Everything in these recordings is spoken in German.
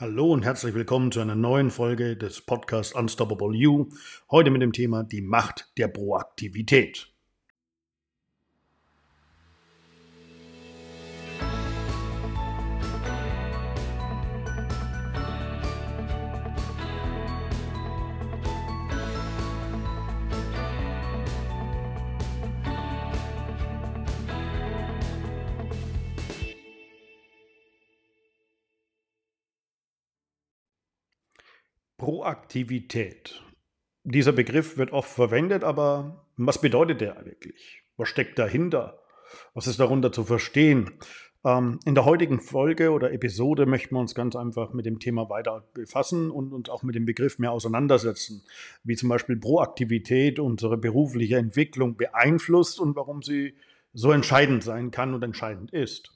Hallo und herzlich willkommen zu einer neuen Folge des Podcasts Unstoppable You. Heute mit dem Thema die Macht der Proaktivität. Proaktivität. Dieser Begriff wird oft verwendet, aber was bedeutet der wirklich? Was steckt dahinter? Was ist darunter zu verstehen? Ähm, in der heutigen Folge oder Episode möchten wir uns ganz einfach mit dem Thema weiter befassen und uns auch mit dem Begriff mehr auseinandersetzen, wie zum Beispiel Proaktivität unsere berufliche Entwicklung beeinflusst und warum sie so entscheidend sein kann und entscheidend ist.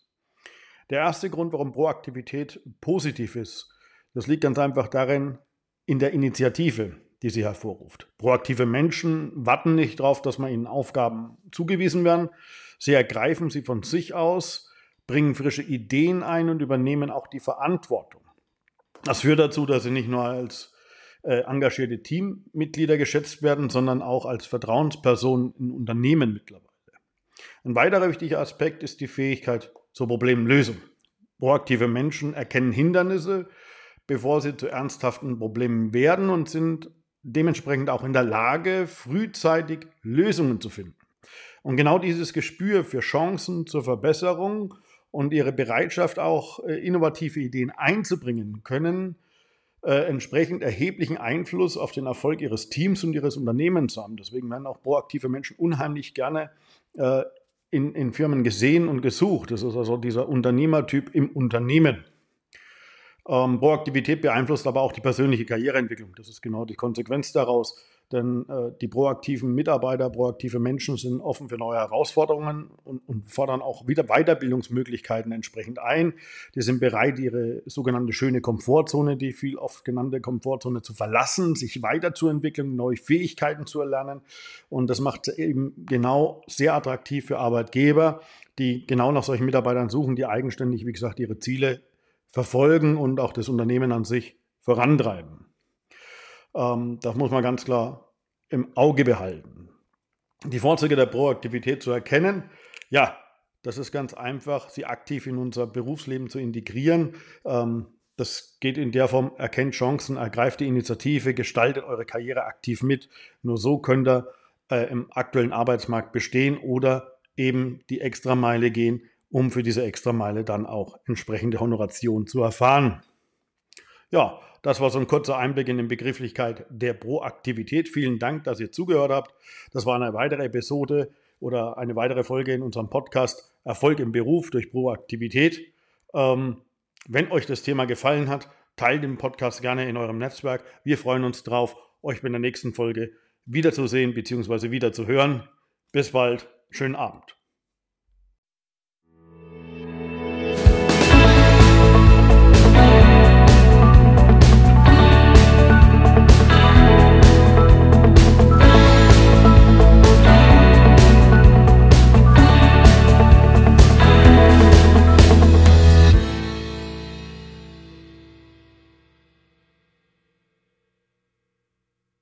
Der erste Grund, warum Proaktivität positiv ist, das liegt ganz einfach darin, in der Initiative, die sie hervorruft. Proaktive Menschen warten nicht darauf, dass man ihnen Aufgaben zugewiesen werden. Sie ergreifen sie von sich aus, bringen frische Ideen ein und übernehmen auch die Verantwortung. Das führt dazu, dass sie nicht nur als äh, engagierte Teammitglieder geschätzt werden, sondern auch als Vertrauenspersonen in Unternehmen mittlerweile. Ein weiterer wichtiger Aspekt ist die Fähigkeit zur Problemlösung. Proaktive Menschen erkennen Hindernisse bevor sie zu ernsthaften Problemen werden und sind dementsprechend auch in der Lage, frühzeitig Lösungen zu finden. Und genau dieses Gespür für Chancen zur Verbesserung und ihre Bereitschaft auch äh, innovative Ideen einzubringen können, äh, entsprechend erheblichen Einfluss auf den Erfolg ihres Teams und ihres Unternehmens haben. Deswegen werden auch proaktive Menschen unheimlich gerne äh, in, in Firmen gesehen und gesucht. Das ist also dieser Unternehmertyp im Unternehmen. Ähm, Proaktivität beeinflusst aber auch die persönliche Karriereentwicklung. Das ist genau die Konsequenz daraus. Denn äh, die proaktiven Mitarbeiter, proaktive Menschen sind offen für neue Herausforderungen und, und, fordern auch wieder Weiterbildungsmöglichkeiten entsprechend ein. Die sind bereit, ihre sogenannte schöne Komfortzone, die viel oft genannte Komfortzone, zu verlassen, sich weiterzuentwickeln, neue Fähigkeiten zu erlernen. Und das macht eben genau sehr attraktiv für Arbeitgeber, die genau nach solchen Mitarbeitern suchen, die eigenständig, wie gesagt, ihre Ziele verfolgen und auch das Unternehmen an sich vorantreiben. Ähm, das muss man ganz klar im Auge behalten. Die Vorzüge der Proaktivität zu erkennen, ja, das ist ganz einfach, sie aktiv in unser Berufsleben zu integrieren. Ähm, das geht in der Form, erkennt Chancen, ergreift die Initiative, gestaltet eure Karriere aktiv mit. Nur so könnt ihr äh, im aktuellen Arbeitsmarkt bestehen oder eben die Extrameile gehen, um für diese Extrameile dann auch entsprechende Honoration zu erfahren. Ja, das war so ein kurzer Einblick in die Begrifflichkeit der Proaktivität. Vielen Dank, dass ihr zugehört habt. Das war eine weitere Episode oder eine weitere Folge in unserem Podcast Erfolg im Beruf durch Proaktivität. Ähm, wenn euch das Thema gefallen hat, teilt den Podcast gerne in eurem Netzwerk. Wir freuen uns drauf, euch bei der nächsten Folge wiederzusehen bzw. wieder zu hören. Bis bald, schönen Abend.